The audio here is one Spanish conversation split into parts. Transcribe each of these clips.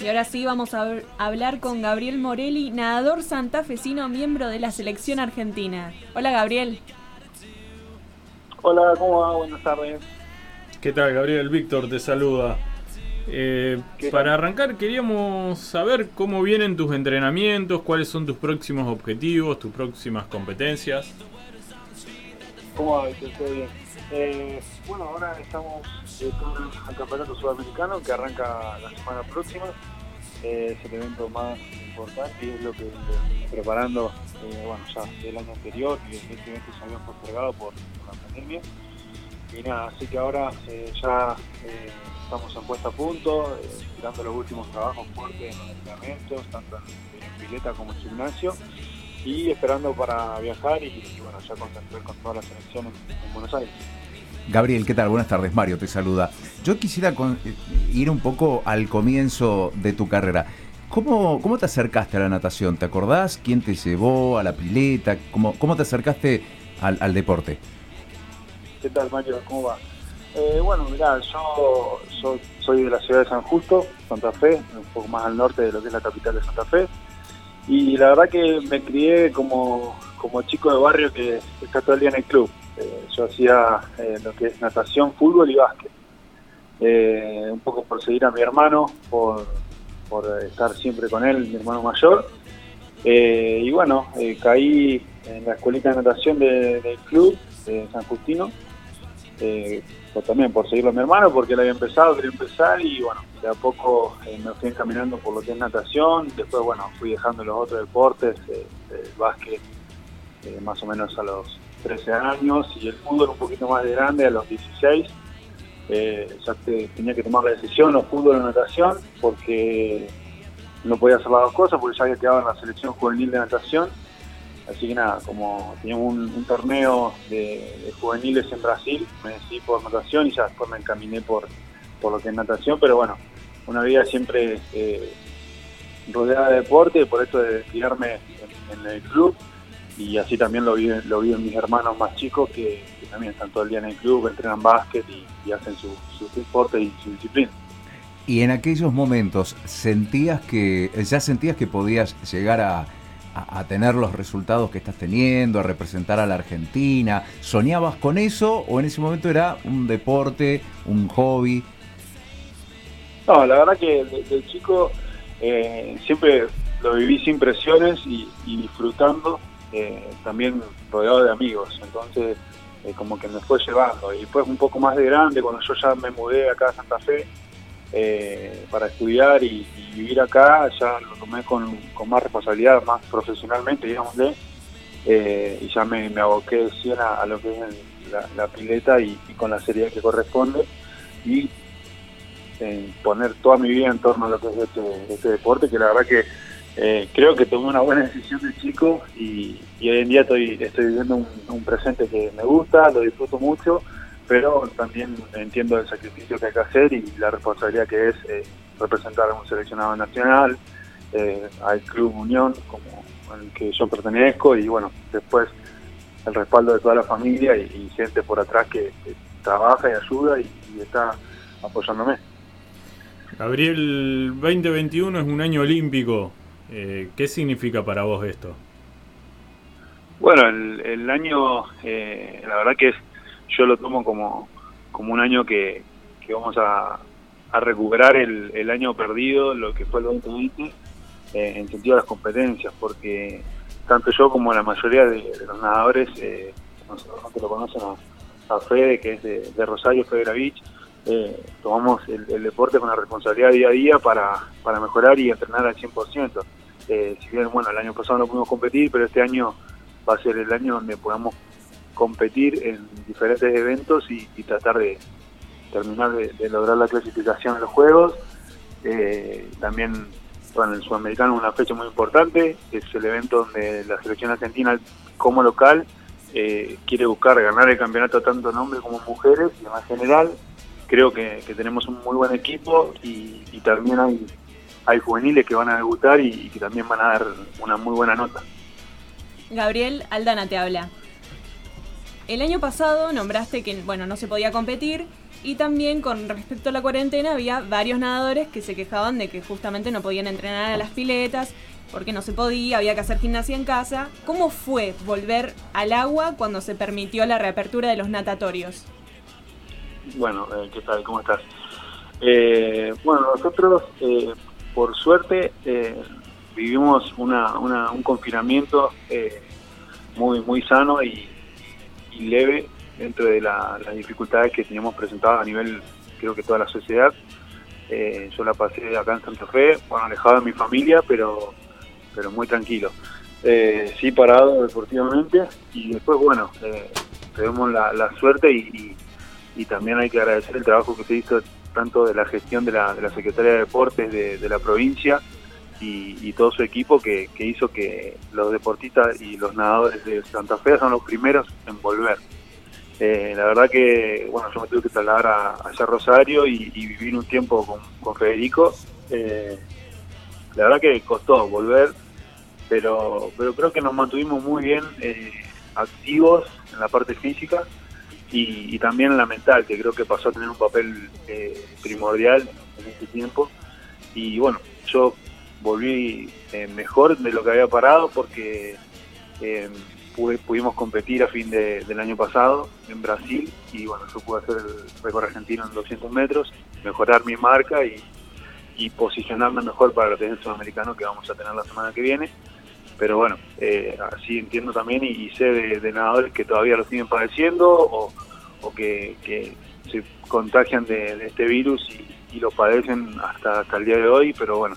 Y ahora sí vamos a hablar con Gabriel Morelli, nadador santafesino, miembro de la selección argentina. Hola Gabriel. Hola, ¿cómo va? Buenas tardes. ¿Qué tal Gabriel? Víctor te saluda. Eh, para arrancar queríamos saber cómo vienen tus entrenamientos, cuáles son tus próximos objetivos, tus próximas competencias. ¿Cómo va, Víctor? bien. Eh, bueno, ahora estamos eh, el Campeonato Sudamericano que arranca la semana próxima. Eh, es el evento más importante y es lo que preparando eh, bueno, ya del año anterior, y evento se había postergado por, la pandemia. Y nada, así que ahora ya estamos en puesta a punto, tirando los últimos trabajos fuertes en los entrenamientos, tanto en, pileta como en gimnasio y esperando para viajar y, bueno, ya concentrar con todas las selecciones en Buenos Aires. Gabriel, ¿qué tal? Buenas tardes, Mario te saluda. Yo quisiera eh, ir un poco al comienzo de tu carrera. ¿Cómo, ¿Cómo te acercaste a la natación? ¿Te acordás quién te llevó a la pileta? ¿Cómo, cómo te acercaste al, deporte? ¿Qué tal, Mario? ¿Cómo va? Eh, bueno, mirá, yo, soy de la ciudad de San Justo, Santa Fe, un poco más al norte de lo que es la capital de Santa Fe. Y la verdad que me crié como, como chico de barrio que está todo el día en el club. Eh, yo hacía eh, lo que es natación, fútbol y básquet. Eh, un poco por seguir a mi hermano, por, estar siempre con él, mi hermano mayor. y bueno, caí en la escuelita de natación del club de San Justino, pues también por seguirlo a mi hermano, porque él había empezado, quería empezar y bueno, de a poco me fui encaminando por lo que es natación, después bueno, fui dejando los otros deportes, el básquet más o menos a los 13 años y el fútbol un poquito más de grande a los 16. Eh, ya tenía que tomar la decisión, o fútbol o natación, porque no podía hacer las dos cosas, porque ya había quedado en la selección juvenil de natación. Así que nada, como teníamos un, torneo de, juveniles en Brasil, me decidí por natación y ya después me encaminé por, por lo que es natación, pero bueno, una vida siempre eh, rodeada de deporte, por esto de tirarme en el club y así también lo viven, lo viven mis hermanos más chicos que, también están todo el día en el club, entrenan básquet y, hacen su, deporte y su disciplina. Y en aquellos momentos, ¿sentías que, ya sentías que podías llegar a, tener los resultados que estás teniendo, a representar a la Argentina? ¿Soñabas con eso o en ese momento era un deporte, un hobby? No, la verdad que desde chico eh, siempre lo viví sin presiones y disfrutando eh, también rodeado de amigos, entonces eh, como que me fue llevando. Y después un poco más de grande, cuando yo ya me mudé acá a Santa Fe eh, para estudiar y, vivir acá, ya lo tomé con, más responsabilidad, más profesionalmente, digámosle, y ya me, aboqué 100 a, lo que es la, pileta y, con la seriedad que corresponde. Y poner toda mi vida en torno a lo que es este, este deporte, que la verdad que eh, creo que tomé una buena decisión de chico y, hoy en día estoy, estoy viviendo un, presente que me gusta, lo disfruto mucho, pero también entiendo el sacrificio que hay que hacer y la responsabilidad que es eh, representar a un seleccionado nacional, eh, al Club Unión, como al que yo pertenezco, y bueno, después el respaldo de toda la familia y, gente por atrás que, trabaja y ayuda y está apoyándome. Gabriel, 2021 es un año olímpico. Eh, ¿Qué significa para vos esto? Bueno, el, año, eh, la verdad que es, yo lo tomo como, como un año que, vamos a, recuperar el, año perdido, lo que fue el 2020, eh, en sentido de las competencias, porque tanto yo como la mayoría de, los nadadores, eh, que lo conocen a, Fede, que es de, Rosario, Fede Gravich, tomamos el, deporte con la responsabilidad día a día para, para mejorar y entrenar al 100%. Eh, si bien, bueno, el año pasado no pudimos competir, pero este año va a ser el año donde podamos competir en diferentes eventos y, tratar de terminar de, lograr la clasificación en los Juegos. Eh, también, bueno, el Sudamericano es una fecha muy importante, es el evento donde la selección argentina como local eh, quiere buscar ganar el campeonato tanto en hombres como mujeres y en general creo que, tenemos un muy buen equipo y, y también hay hay juveniles que van a debutar y, que también van a dar una muy buena nota. Gabriel Aldana te habla. El año pasado nombraste que bueno no se podía competir Y también con respecto a la cuarentena había varios nadadores que se quejaban de que justamente no podían entrenar a las piletas porque no se podía, había que hacer gimnasia en casa. ¿Cómo fue volver al agua cuando se permitió la reapertura de los natatorios? Bueno, eh, ¿qué tal? ¿Cómo estás? Eh, bueno, nosotros, eh, por suerte, vivimos una, un confinamiento muy muy sano y, leve dentro de las dificultades que teníamos presentadas a nivel, creo que toda la sociedad. yo la pasé acá en Santa Fe, bueno, alejado de mi familia, pero pero muy tranquilo. Eh, sí parado deportivamente y después, bueno, eh, la, suerte y, también hay que agradecer el trabajo que se hizo tanto de la gestión de la, de la Secretaría de Deportes de, la provincia y, todo su equipo que, hizo que los deportistas y los nadadores de Santa Fe son los primeros en volver. Eh, la verdad que, bueno, yo me tuve que trasladar a, Rosario y, vivir un tiempo con, Federico. Eh, la verdad que costó volver, pero, pero creo que nos mantuvimos muy bien eh, activos en la parte física y, también en la mental, que creo que pasó a tener un papel eh, primordial en este tiempo. Y bueno, yo volví eh, mejor de lo que había parado porque pudimos competir a fin del año pasado en Brasil y bueno, yo pude hacer el récord argentino en 200 metros, mejorar mi marca y, y posicionarme mejor para el tenis sudamericano que vamos a tener la semana que viene. Pero bueno, eh, así entiendo también y, sé de, nadadores que todavía lo siguen padeciendo o, que, se contagian de, este virus y, lo padecen hasta, hasta el día de hoy, pero bueno,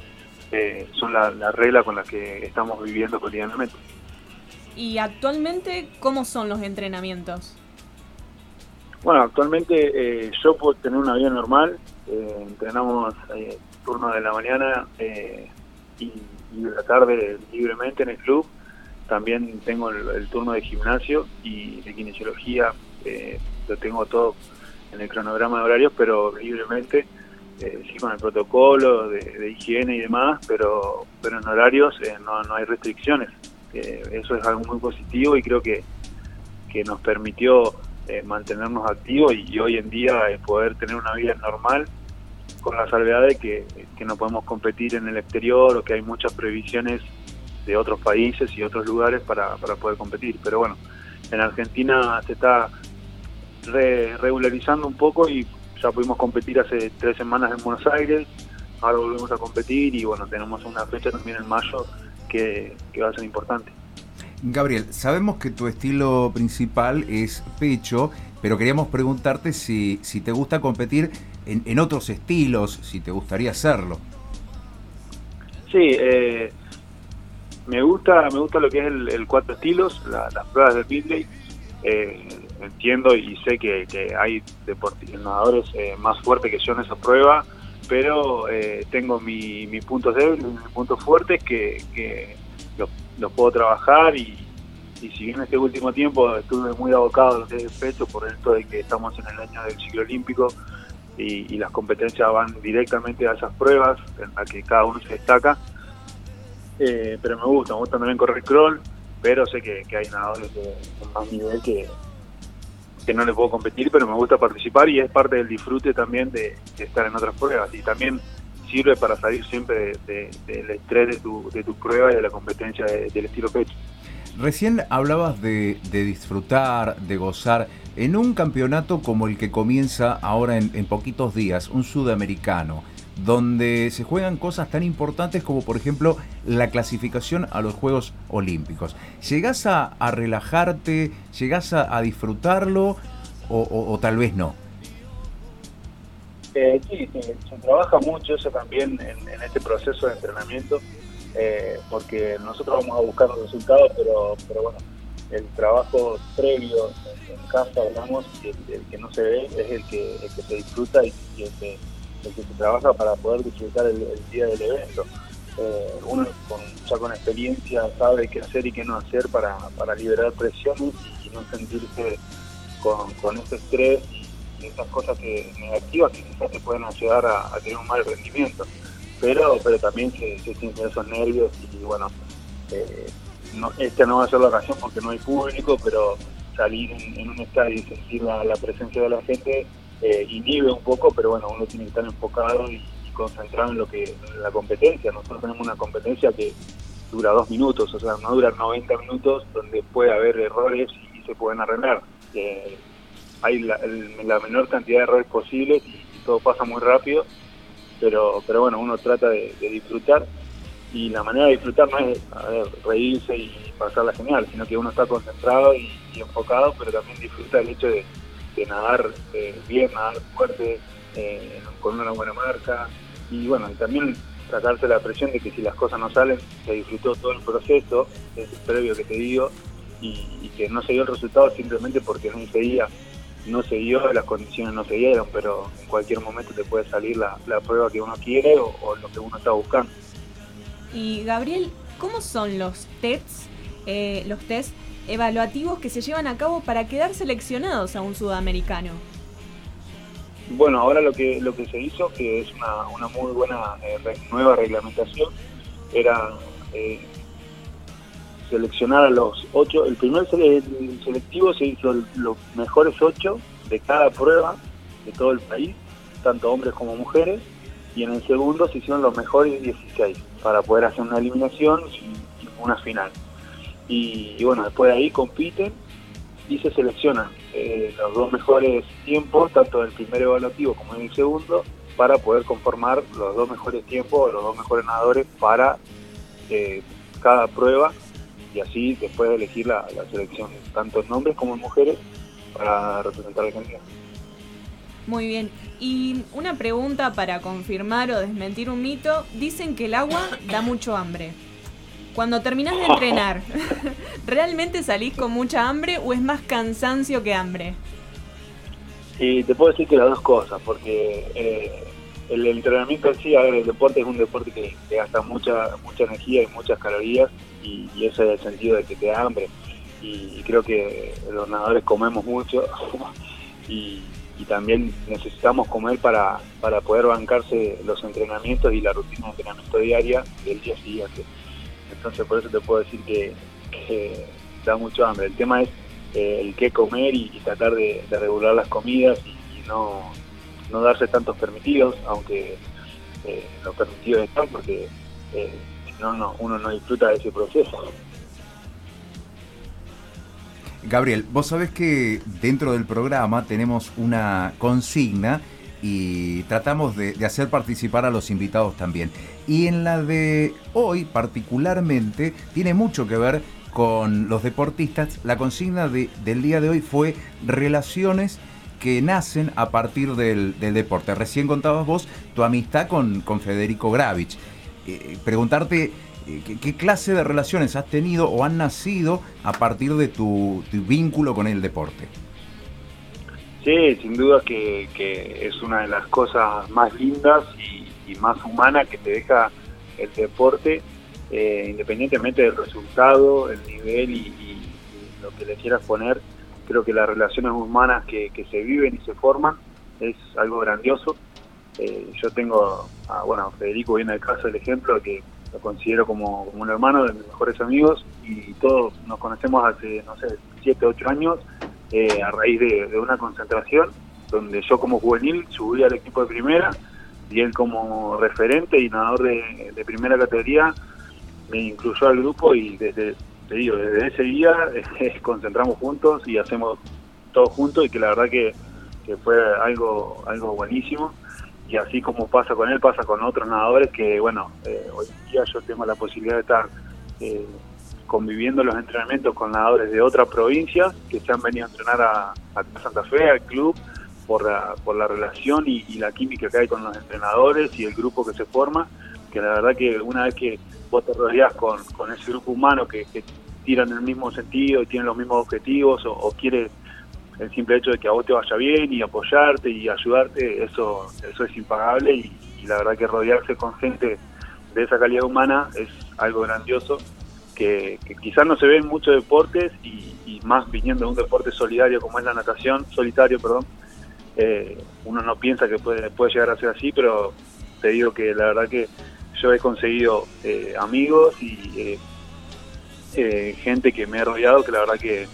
eh, son las la reglas con las que estamos viviendo cotidianamente. ¿Y actualmente cómo son los entrenamientos? Bueno, actualmente eh, yo puedo tener una vida normal, entrenamos turno de la mañana eh, y, de la tarde libremente en el club. También tengo el, turno de gimnasio y de kinesiología, eh, lo tengo todo en el cronograma de horarios, pero libremente, eh, sí con el protocolo de, higiene y demás, pero, pero en horarios no, no hay restricciones. eso es algo muy positivo y creo que, que nos permitió mantenernos activos y, hoy en día poder tener una vida normal con la salvedad de que, no podemos competir en el exterior o que hay muchas previsiones de otros países y otros lugares para, poder competir. Pero bueno, en Argentina se está regularizando un poco y ya pudimos competir hace tres semanas en Buenos Aires, ahora volvemos a competir y bueno, tenemos una fecha también en mayo que, que va a ser importante. Gabriel, sabemos que tu estilo principal es pecho, pero queríamos preguntarte si, si te gusta competir en, otros estilos, si te gustaría hacerlo. Sí, eh, me gusta me gusta lo que es el, cuatro estilos, las pruebas de Midley. Eh, entiendo y sé que, hay nadadores eh, más fuertes que yo en esa prueba, pero eh, tengo mis mi puntos débiles, mis puntos fuertes que, que los, puedo trabajar y, y si bien este último tiempo estuve muy abocado a lo que el pecho por esto de que estamos en el año del ciclo olímpico y, las competencias van directamente a esas pruebas en las que cada uno se destaca. Eh, pero me gusta, me gusta también correr crawl, pero sé que, hay nadadores de, más nivel que, que no le puedo competir, pero me gusta participar y es parte del disfrute también de, estar en otras pruebas. Y también sirve para salir siempre del estrés de tu, de tu prueba y de la competencia del estilo pecho. Recién hablabas de, disfrutar, de gozar, en un campeonato como el que comienza ahora en, poquitos días, un sudamericano, donde se juegan cosas tan importantes como por ejemplo la clasificación a los Juegos Olímpicos. ¿Llegás a, relajarte? ¿Llegás a, disfrutarlo? O, tal vez no? Eh, sí, se, trabaja mucho eso también en este proceso de entrenamiento eh, porque nosotros vamos a buscar los resultados, pero, pero bueno, el trabajo previo en, casa, hablamos, el, que no se ve es el que, el que se disfruta y, el, que, el, que, se trabaja para poder disfrutar el, día del evento. Eh, uno con, ya con experiencia sabe qué hacer y qué no hacer para, para liberar presiones y no sentirse con, con ese estrés y esas cosas que, negativas que quizás te pueden ayudar a tener un mal rendimiento pero pero también se, sienten esos nervios y bueno, eh, no, esta no va a ser la ocasión porque no hay público, pero salir en, un estadio y sentir la, presencia de la gente eh, inhibe un poco, pero bueno, uno tiene que estar enfocado y, concentrado en lo que la competencia. Nosotros tenemos una competencia que dura dos minutos, o sea, no dura 90 minutos donde puede haber errores y, se pueden arreglar. Eh, hay la, menor cantidad de errores posibles y, todo pasa muy rápido, pero, pero bueno, uno trata de, disfrutar y la manera de disfrutar no es reírse y pasarla genial, sino que uno está concentrado y, enfocado, pero también disfruta el hecho de, nadar eh, bien, nadar fuerte, eh, con una buena marca y bueno, también sacarse la presión de que si las cosas no salen, se disfrutó todo el proceso, es previo que te digo, y, que no se dio el resultado simplemente porque no se día no se dio, las condiciones no se dieron, pero en cualquier momento te puede salir la, prueba que uno quiere o, lo que uno está buscando. Y Gabriel, ¿cómo son los tests, eh, los tests evaluativos que se llevan a cabo para quedar seleccionados a un sudamericano? Bueno, ahora lo que lo que se hizo, que es una, muy buena eh, nueva reglamentación, era eh, seleccionar a los ocho. El primer selectivo se hizo los mejores ocho de cada prueba de todo el país, tanto hombres como mujeres, y en el segundo se hicieron los mejores 16 para poder hacer una eliminación y, una final. Y, bueno, después de ahí compiten y se seleccionan eh, los dos mejores tiempos, tanto del primer evaluativo como en el segundo, para poder conformar los dos mejores tiempos, los dos mejores nadadores para eh, cada prueba y así después de elegir la, selección, tanto en hombres como en mujeres, para representar a Argentina. Muy bien. Y una pregunta para confirmar o desmentir un mito. Dicen que el agua da mucho hambre. Cuando terminas de entrenar, ¿realmente salís con mucha hambre o es más cansancio que hambre? Sí, te puedo decir que las dos cosas, porque eh, el entrenamiento en sí, a ver, el deporte es un deporte que, gasta mucha mucha energía y muchas calorías y, ese es el sentido de que te da hambre. Y, creo que los nadadores comemos mucho y, también necesitamos comer para, para poder bancarse los entrenamientos y la rutina de entrenamiento diaria del día siguiente. Entonces por eso te puedo decir que, da mucho hambre. El tema es eh, el qué comer y, tratar de, regular las comidas y no no darse tantos permitidos, aunque eh, los permitidos están porque eh, no, no, uno no disfruta de ese proceso. Gabriel, vos sabés que dentro del programa tenemos una consigna y tratamos de, hacer participar a los invitados también. Y en la de hoy particularmente tiene mucho que ver con los deportistas. La consigna de, del día de hoy fue relaciones que nacen a partir del, deporte. Recién contabas vos tu amistad con, con Federico Gravich. Eh, preguntarte eh, ¿qué, clase de relaciones has tenido o han nacido a partir de tu, vínculo con el deporte. Sí, sin duda que, es una de las cosas más lindas y, más humanas que te deja el deporte, eh, independientemente del resultado, el nivel y, lo que le quieras poner creo que las relaciones humanas que, se viven y se forman es algo grandioso. Eh, yo tengo, a, bueno, Federico viene el caso del ejemplo, que lo considero como, un hermano de mis mejores amigos y todos nos conocemos hace, no sé, 7, 8 años eh, a raíz de, una concentración donde yo como juvenil subí al equipo de primera y él como referente y nadador de, primera categoría me incluyó al grupo y desde te digo, desde ese día eh, concentramos juntos y hacemos todo juntos y que la verdad que, fue algo, algo buenísimo. Y así como pasa con él, pasa con otros nadadores que, bueno, eh, hoy día yo tengo la posibilidad de estar eh, conviviendo los entrenamientos con nadadores de otras provincias que se han venido a entrenar a, Santa Fe, al club, por la, por la relación y, la química que hay con los entrenadores y el grupo que se forma, que la verdad que una vez que vos te rodeás con, ese grupo humano que, tiran en el mismo sentido y tienen los mismos objetivos o, quiere el simple hecho de que a vos te vaya bien y apoyarte y ayudarte, eso, eso es impagable y, la verdad que rodearse con gente de esa calidad humana es algo grandioso que, quizás no se ve en muchos deportes y, más viniendo de un deporte solidario como es la natación, solitario, perdón, eh, uno no piensa que puede, puede llegar a ser así, pero te digo que la verdad que yo he conseguido eh, amigos y eh, eh, gente que me ha rodeado que la verdad que,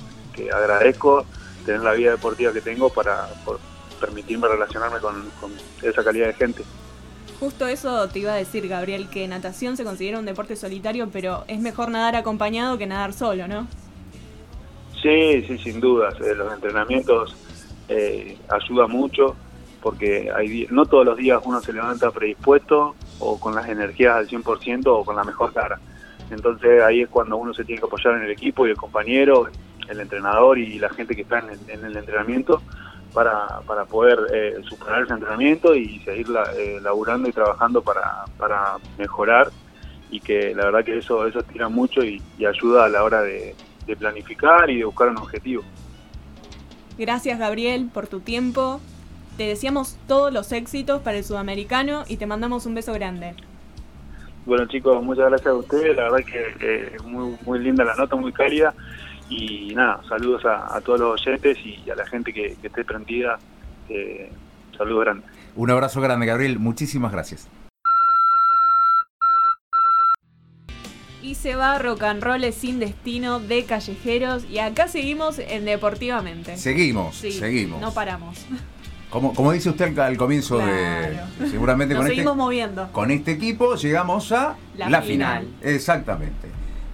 agradezco tener la vida deportiva que tengo para permitirme relacionarme con esa calidad de gente. Justo eso te iba a decir, Gabriel, que natación se considera un deporte solitario, pero es mejor nadar acompañado que nadar solo, ¿no? Sí, sí, sin dudas. Eh, los entrenamientos eh, ayudan mucho porque hay, no todos los días uno se levanta predispuesto o con las energías al 100% o con la mejor cara. Entonces ahí es cuando uno se tiene que apoyar en el equipo y el compañero, el entrenador y la gente que está en el, en el entrenamiento para, para poder eh, superar ese entrenamiento y seguir la- eh, laburando y trabajando para, para mejorar y que la verdad que eso eso tira mucho y, y ayuda a la hora de, de planificar y de buscar un objetivo. Gracias, Gabriel, por tu tiempo. Te deseamos todos los éxitos para el sudamericano y te mandamos un beso grande. Bueno chicos, muchas gracias a ustedes, la verdad que eh, muy, muy linda la nota, muy cálida y nada, saludos a, a todos los oyentes y a la gente que, que esté prendida, eh, saludos grandes. Un abrazo grande, Gabriel. Muchísimas gracias. Y se va Rock and Roll sin destino de callejeros y acá seguimos en Deportivamente. Seguimos, Sí, seguimos. No paramos. Como, como dice usted al, al comienzo de. Seguramente Nos con seguimos este, moviendo. con este equipo llegamos a La final. final. Exactamente.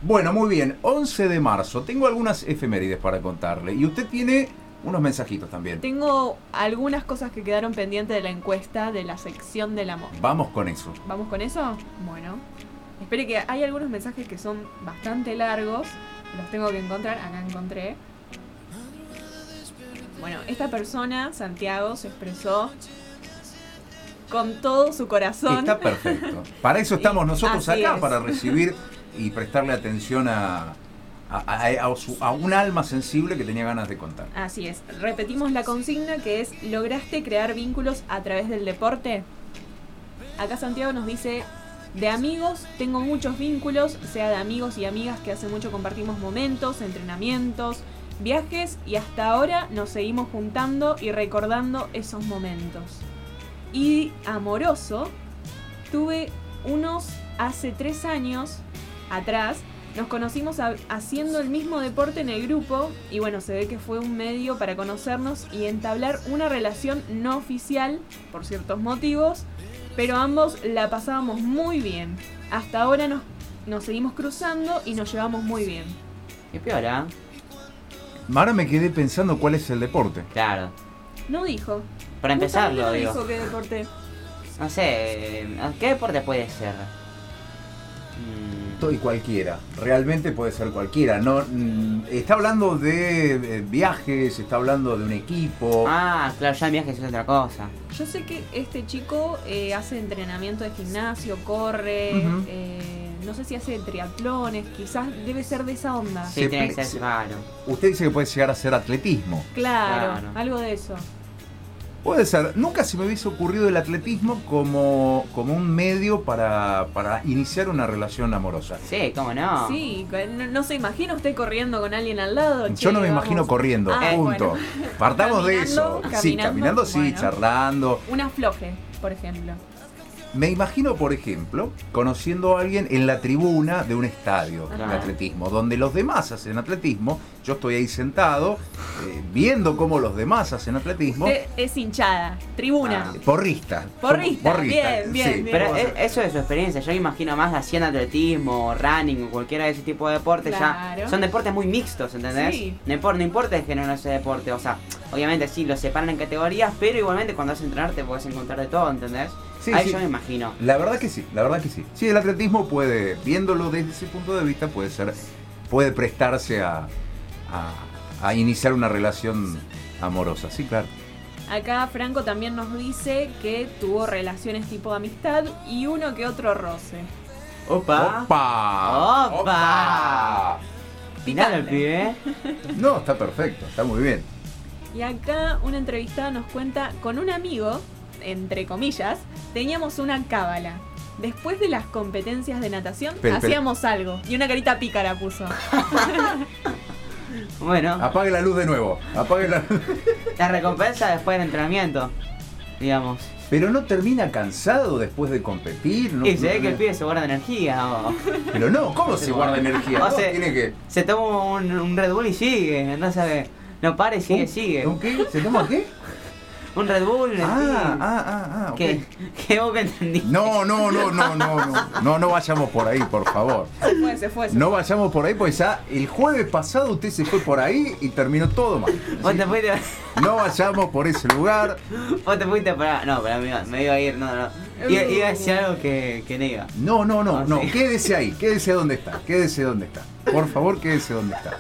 Bueno, muy bien. 11 de marzo. Tengo algunas efemérides para contarle. Y usted tiene unos mensajitos también. Tengo algunas cosas que quedaron pendientes de la encuesta de la sección del amor. Vamos con eso. ¿Vamos con eso? Bueno. Espere que hay algunos mensajes que son bastante largos. Los tengo que encontrar. Acá encontré. Bueno, esta persona, Santiago, se expresó con todo su corazón. Está perfecto. Para eso estamos nosotros Así acá, es. para recibir y prestarle atención a, a, un alma sensible que tenía ganas de contar. Así es. Repetimos la consigna que es ¿lograste crear vínculos a través del deporte? Acá Santiago nos dice, de amigos tengo muchos vínculos, sea de amigos y amigas que hace mucho compartimos momentos, entrenamientos, viajes y hasta ahora nos seguimos juntando y recordando esos momentos. Y amoroso, tuve unos hace tres años atrás, nos conocimos ha- haciendo el mismo deporte en el grupo y bueno, se ve que fue un medio para conocernos y entablar una relación no oficial por ciertos motivos, pero ambos la pasábamos muy bien. Hasta ahora nos, nos seguimos cruzando y nos llevamos muy bien. Qué piola. Ahora me quedé pensando cuál es el deporte. Claro. No dijo. Para empezarlo, digo. No dijo qué deporte. No sé, ¿qué deporte puede ser? Mm, Todo y cualquiera, realmente puede ser cualquiera. No, mm, está hablando de viajes, está hablando de un equipo. Ah, claro, ya en viajes es otra cosa. Yo sé que este chico eh, hace entrenamiento de gimnasio, corre, eh, no sé si hace triatlones, quizás debe ser de esa onda. Sí, Se tiene que se- ser claro. Usted dice que puede llegar a ser atletismo. Claro, Claro. algo de eso. Puede ser. Nunca se me hubiese ocurrido el atletismo como, como un medio para, para iniciar una relación amorosa. Sí, cómo no. Sí, no, no se imagina usted corriendo con alguien al lado. Yo che, no me vamos. imagino corriendo, Ah, punto. bueno. Partamos de eso. Caminando, sí, caminando, caminando, sí, bueno. charlando. Una floje, por ejemplo. Me imagino, por ejemplo, conociendo a alguien en la tribuna de un estadio de atletismo, donde los demás hacen atletismo, yo estoy ahí sentado, eh, viendo cómo los demás hacen atletismo. Usted es hinchada, tribuna. Ah. Porrista. Porrista, Somos bien, bien, bien. Pero e- hacer- eso es su experiencia. Yo me imagino más haciendo atletismo, running o cualquiera de ese tipo de deportes. Claro. Ya son deportes muy mixtos, ¿entendés? Sí. No, importa, no importa el género de ese deporte. O sea, obviamente sí, los separan en categorías, pero igualmente cuando vas a entrenar te puedes encontrar de todo, ¿entendés? Sí, Ahí sí. yo me imagino. La verdad que sí, la verdad que sí. Sí, el atletismo puede, viéndolo desde ese punto de vista, puede ser, puede prestarse a, a, a iniciar una relación amorosa. Sí, claro. Acá Franco también nos dice que tuvo relaciones tipo de amistad y uno que otro roce. Opa. ¡Opa! ¡Opa! Final el pibe. No, está perfecto, está muy bien. Y acá una entrevistada nos cuenta con un amigo, entre comillas, teníamos una cábala. Después de las competencias de natación, hacíamos algo. Y una carita pícara puso. Bueno, Apague la luz de nuevo. Apague la la recompensa después del entrenamiento, digamos. Pero no termina cansado después de competir. No, y se ve no- que el pibe se guarda energía. o- Pero no, ¿cómo se guarda energía? O No, sea, tiene que. Se toma un, un Red Bull y sigue, entonces no para y sigue, ¿Un- sigue. ¿Un qué? ¿Se toma qué? Un Red Bull. Ah, sí. ah, ah, ah, ok. ¿Qué? ¿Qué vos que entendiste? No, no, no, no, no, no, no, no vayamos por ahí, por favor. Se fue, se fue. se No vayamos por ahí, pues ya el jueves pasado usted se fue por ahí y terminó todo mal. Vos te fuiste. No vayamos por ese lugar. Vos te fuiste para. No, para mí me iba a ir. No, no. Iba, iba a decir algo que, que no iba. No, no, no, Ah, no. sí. Quédese ahí, quédese donde está, quédese donde está. Por favor, quédese donde está.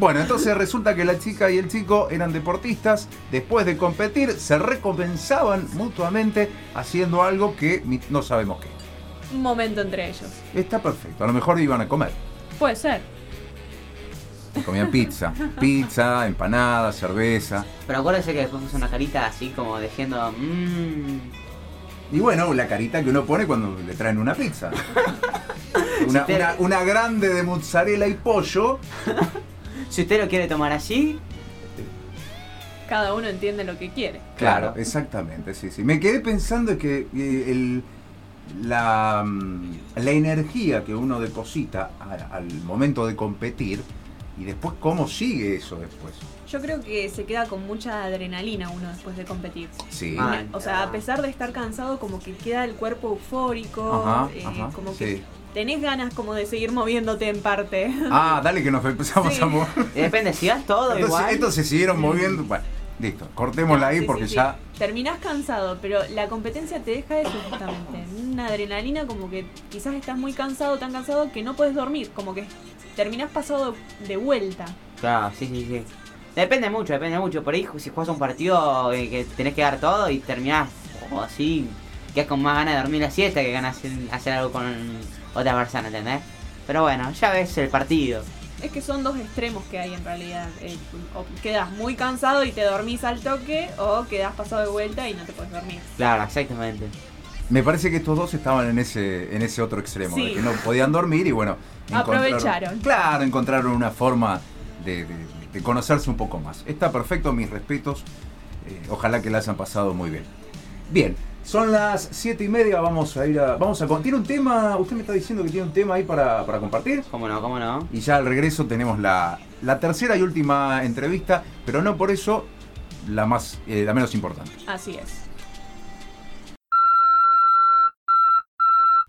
Bueno, entonces resulta que la chica y el chico eran deportistas. Después de competir, se recompensaban mutuamente haciendo algo que no sabemos qué. Un momento entre ellos. Está perfecto. A lo mejor iban a comer. Puede ser. Y comían pizza. Pizza, empanada, cerveza. Pero acuérdese que después puso una carita así como diciendo. Mmm. Y bueno, la carita que uno pone cuando le traen una pizza. Una grande de mozzarella y pollo. Si usted lo quiere tomar así, Cada uno entiende lo que quiere. Claro, Claro. exactamente, sí, sí. Me quedé pensando que eh, el, la, mm, la energía que uno deposita al momento de competir y después cómo sigue eso después. Yo creo que se queda con mucha adrenalina uno después de competir. Sí. Ah. O sea, a pesar de estar cansado, como que queda el cuerpo eufórico, Ajá, eh, ajá, como sí. Que tenés ganas como de seguir moviéndote en parte. Ah, dale que nos empezamos Sí. a mover. depende, si vas todo Entonces, igual. estos se siguieron moviendo. Bueno, listo, cortémosla ahí Sí, porque sí, sí. ya. Terminás cansado, pero la competencia te deja eso justamente. Una adrenalina como que quizás estás muy cansado, tan cansado que no puedes dormir. Como que terminás pasado de vuelta. Claro, sí, sí, sí. Depende mucho, depende mucho. Por ahí, si juegas un partido eh, que tenés que dar todo y terminás o así, que es con más ganas de dormir la siesta que ganas de hacer algo con otra persona, ¿entendés? Pero bueno, ya ves el partido. Es que son dos extremos que hay en realidad. Eh, o quedas muy cansado y te dormís al toque, o quedás pasado de vuelta y no te puedes dormir. Claro, exactamente. Me parece que estos dos estaban en ese, en ese otro extremo, de que no podían dormir y bueno. Aprovecharon. Claro, encontraron una forma de, de- de conocerse un poco más. Está perfecto, mis respetos. eh, ojalá que la hayan pasado muy bien. Bien, son las siete y media, vamos a ir a. Vamos a. ¿Tiene un tema? Usted me está diciendo que tiene un tema ahí para, para compartir. ¿Cómo no? ¿Cómo no? Y ya al regreso tenemos la, la tercera y última entrevista, pero no por eso la más eh, la menos importante. Así es.